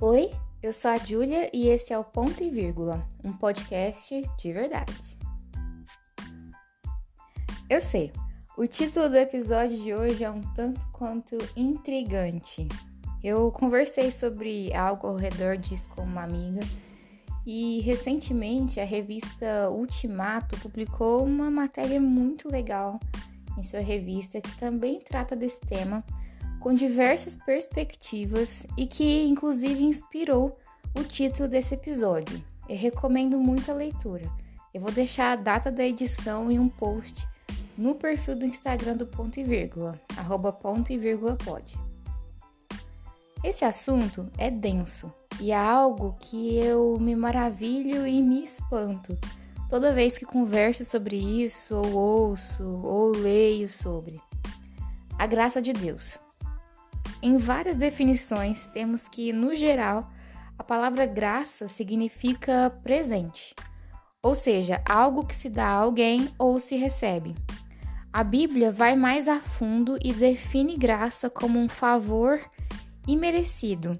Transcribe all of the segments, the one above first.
Oi, eu sou a Júlia e esse é o Ponto e Vírgula, um podcast de verdade. Eu sei, o título do episódio de hoje é um tanto quanto intrigante. Eu conversei sobre algo ao redor disso com uma amiga e recentemente a revista Ultimato publicou uma matéria muito legal em sua revista que também trata desse tema com diversas perspectivas e que inclusive inspirou o título desse episódio. Eu recomendo muito a leitura. Eu vou deixar a data da edição em um post no perfil do Instagram do Ponto e Vírgula, arroba ponto e vírgula pode. Esse assunto é denso e é algo que eu me maravilho e me espanto toda vez que converso sobre isso, ou ouço, ou leio sobre. A graça de Deus. Em várias definições, temos que, no geral, a palavra graça significa presente, ou seja, algo que se dá a alguém ou se recebe. A Bíblia vai mais a fundo e define graça como um favor imerecido,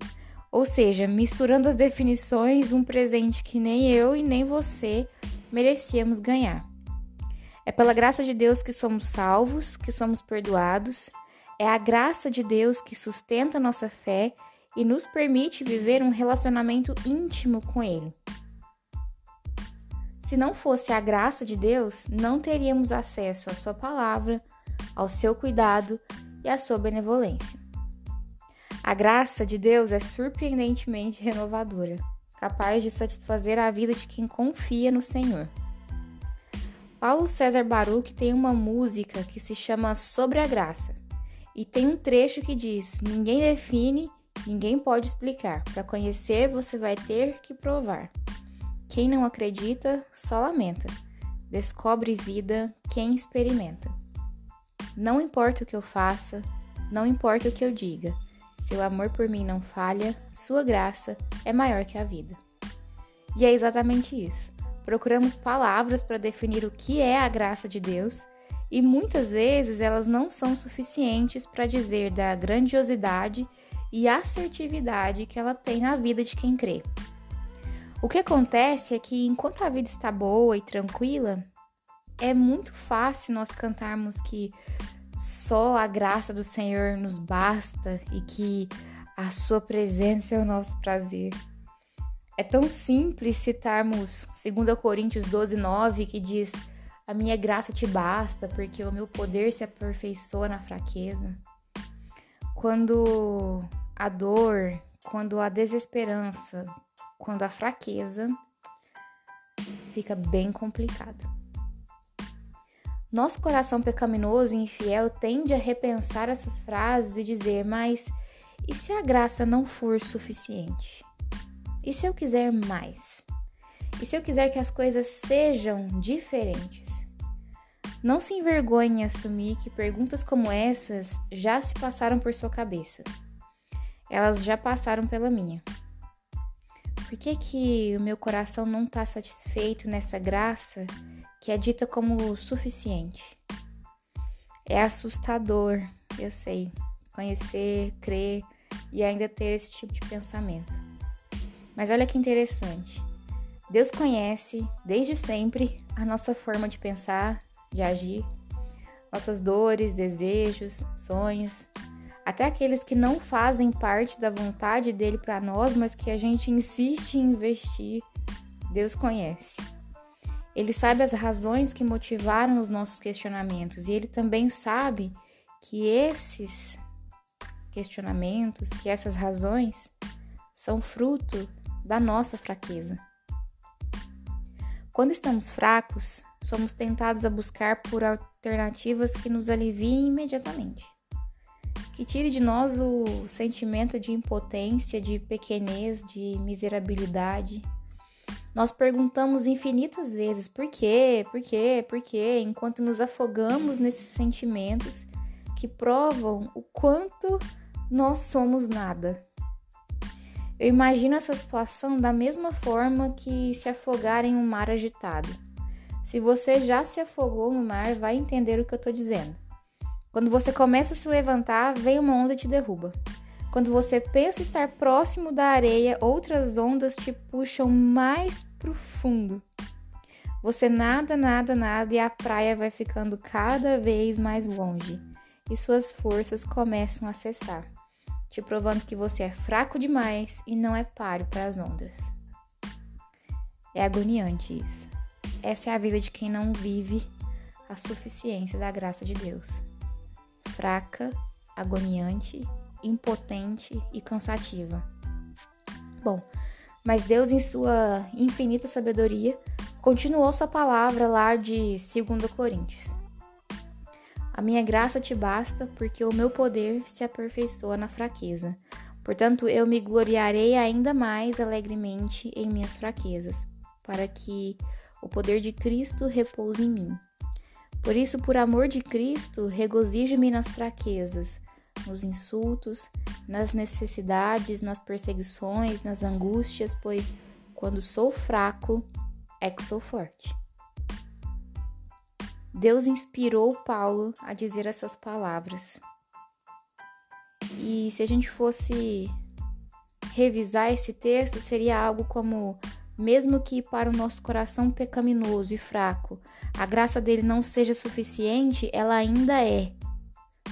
ou seja, misturando as definições, um presente que nem eu e nem você merecíamos ganhar. É pela graça de Deus que somos salvos, que somos perdoados é a graça de Deus que sustenta nossa fé e nos permite viver um relacionamento íntimo com Ele. Se não fosse a graça de Deus, não teríamos acesso à Sua palavra, ao seu cuidado e à sua benevolência. A graça de Deus é surpreendentemente renovadora, capaz de satisfazer a vida de quem confia no Senhor. Paulo César Baruch tem uma música que se chama Sobre a Graça e tem um trecho que diz: Ninguém define, ninguém pode explicar. Para conhecer, você vai ter que provar. Quem não acredita, só lamenta. Descobre vida quem experimenta. Não importa o que eu faça, não importa o que eu diga. Seu amor por mim não falha, sua graça é maior que a vida. E é exatamente isso. Procuramos palavras para definir o que é a graça de Deus e muitas vezes elas não são suficientes para dizer da grandiosidade e assertividade que ela tem na vida de quem crê. O que acontece é que enquanto a vida está boa e tranquila, é muito fácil nós cantarmos que só a graça do Senhor nos basta e que a sua presença é o nosso prazer. É tão simples citarmos 2 Coríntios 12, 9, que diz a minha graça te basta, porque o meu poder se aperfeiçoa na fraqueza. Quando a dor, quando a desesperança, quando a fraqueza, fica bem complicado. Nosso coração pecaminoso e infiel tende a repensar essas frases e dizer: Mas e se a graça não for suficiente? E se eu quiser mais? E se eu quiser que as coisas sejam diferentes? Não se envergonhe em assumir que perguntas como essas já se passaram por sua cabeça. Elas já passaram pela minha. Por que, que o meu coração não está satisfeito nessa graça que é dita como suficiente? É assustador, eu sei, conhecer, crer e ainda ter esse tipo de pensamento. Mas olha que interessante. Deus conhece, desde sempre, a nossa forma de pensar, de agir, nossas dores, desejos, sonhos, até aqueles que não fazem parte da vontade dele para nós, mas que a gente insiste em investir, Deus conhece. Ele sabe as razões que motivaram os nossos questionamentos e ele também sabe que esses questionamentos, que essas razões são fruto da nossa fraqueza. Quando estamos fracos, somos tentados a buscar por alternativas que nos aliviem imediatamente, que tire de nós o sentimento de impotência, de pequenez, de miserabilidade. Nós perguntamos infinitas vezes por quê, por quê, por quê, enquanto nos afogamos nesses sentimentos que provam o quanto nós somos nada. Eu imagino essa situação da mesma forma que se afogar em um mar agitado. Se você já se afogou no mar, vai entender o que eu estou dizendo. Quando você começa a se levantar, vem uma onda e te derruba. Quando você pensa estar próximo da areia, outras ondas te puxam mais profundo. Você nada, nada, nada e a praia vai ficando cada vez mais longe e suas forças começam a cessar, te provando que você é fraco demais e não é páreo para as ondas. É agoniante isso. Essa é a vida de quem não vive a suficiência da graça de Deus. Fraca, agoniante, impotente e cansativa. Bom, mas Deus, em sua infinita sabedoria, continuou sua palavra lá de 2 Coríntios. A minha graça te basta, porque o meu poder se aperfeiçoa na fraqueza. Portanto, eu me gloriarei ainda mais alegremente em minhas fraquezas, para que o poder de Cristo repouse em mim. Por isso, por amor de Cristo, regozijo-me nas fraquezas, nos insultos, nas necessidades, nas perseguições, nas angústias, pois quando sou fraco é que sou forte. Deus inspirou Paulo a dizer essas palavras. E se a gente fosse revisar esse texto, seria algo como: mesmo que para o nosso coração pecaminoso e fraco a graça dele não seja suficiente, ela ainda é,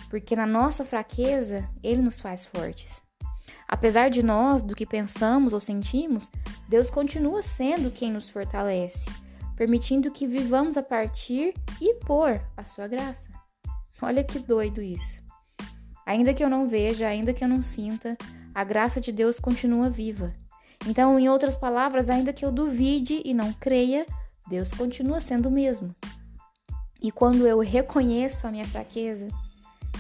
porque na nossa fraqueza ele nos faz fortes. Apesar de nós, do que pensamos ou sentimos, Deus continua sendo quem nos fortalece, permitindo que vivamos a partir e por a sua graça. Olha que doido isso. Ainda que eu não veja, ainda que eu não sinta, a graça de Deus continua viva. Então, em outras palavras, ainda que eu duvide e não creia, Deus continua sendo o mesmo. E quando eu reconheço a minha fraqueza,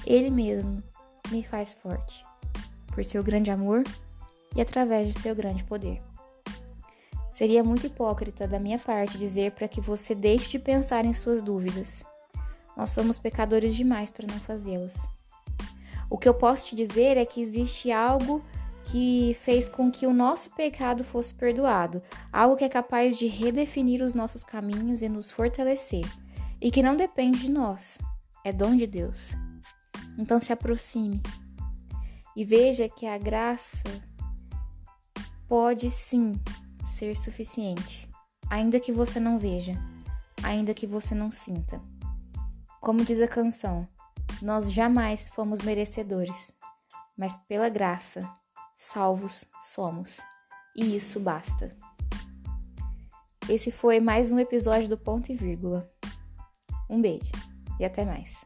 Ele mesmo me faz forte, por seu grande amor e através do seu grande poder. Seria muito hipócrita da minha parte dizer para que você deixe de pensar em suas dúvidas. Nós somos pecadores demais para não fazê-las. O que eu posso te dizer é que existe algo que fez com que o nosso pecado fosse perdoado, algo que é capaz de redefinir os nossos caminhos e nos fortalecer, e que não depende de nós, é dom de Deus. Então se aproxime e veja que a graça pode sim ser suficiente, ainda que você não veja, ainda que você não sinta. Como diz a canção, nós jamais fomos merecedores, mas pela graça salvos somos. E isso basta. Esse foi mais um episódio do Ponto e Vírgula. Um beijo e até mais.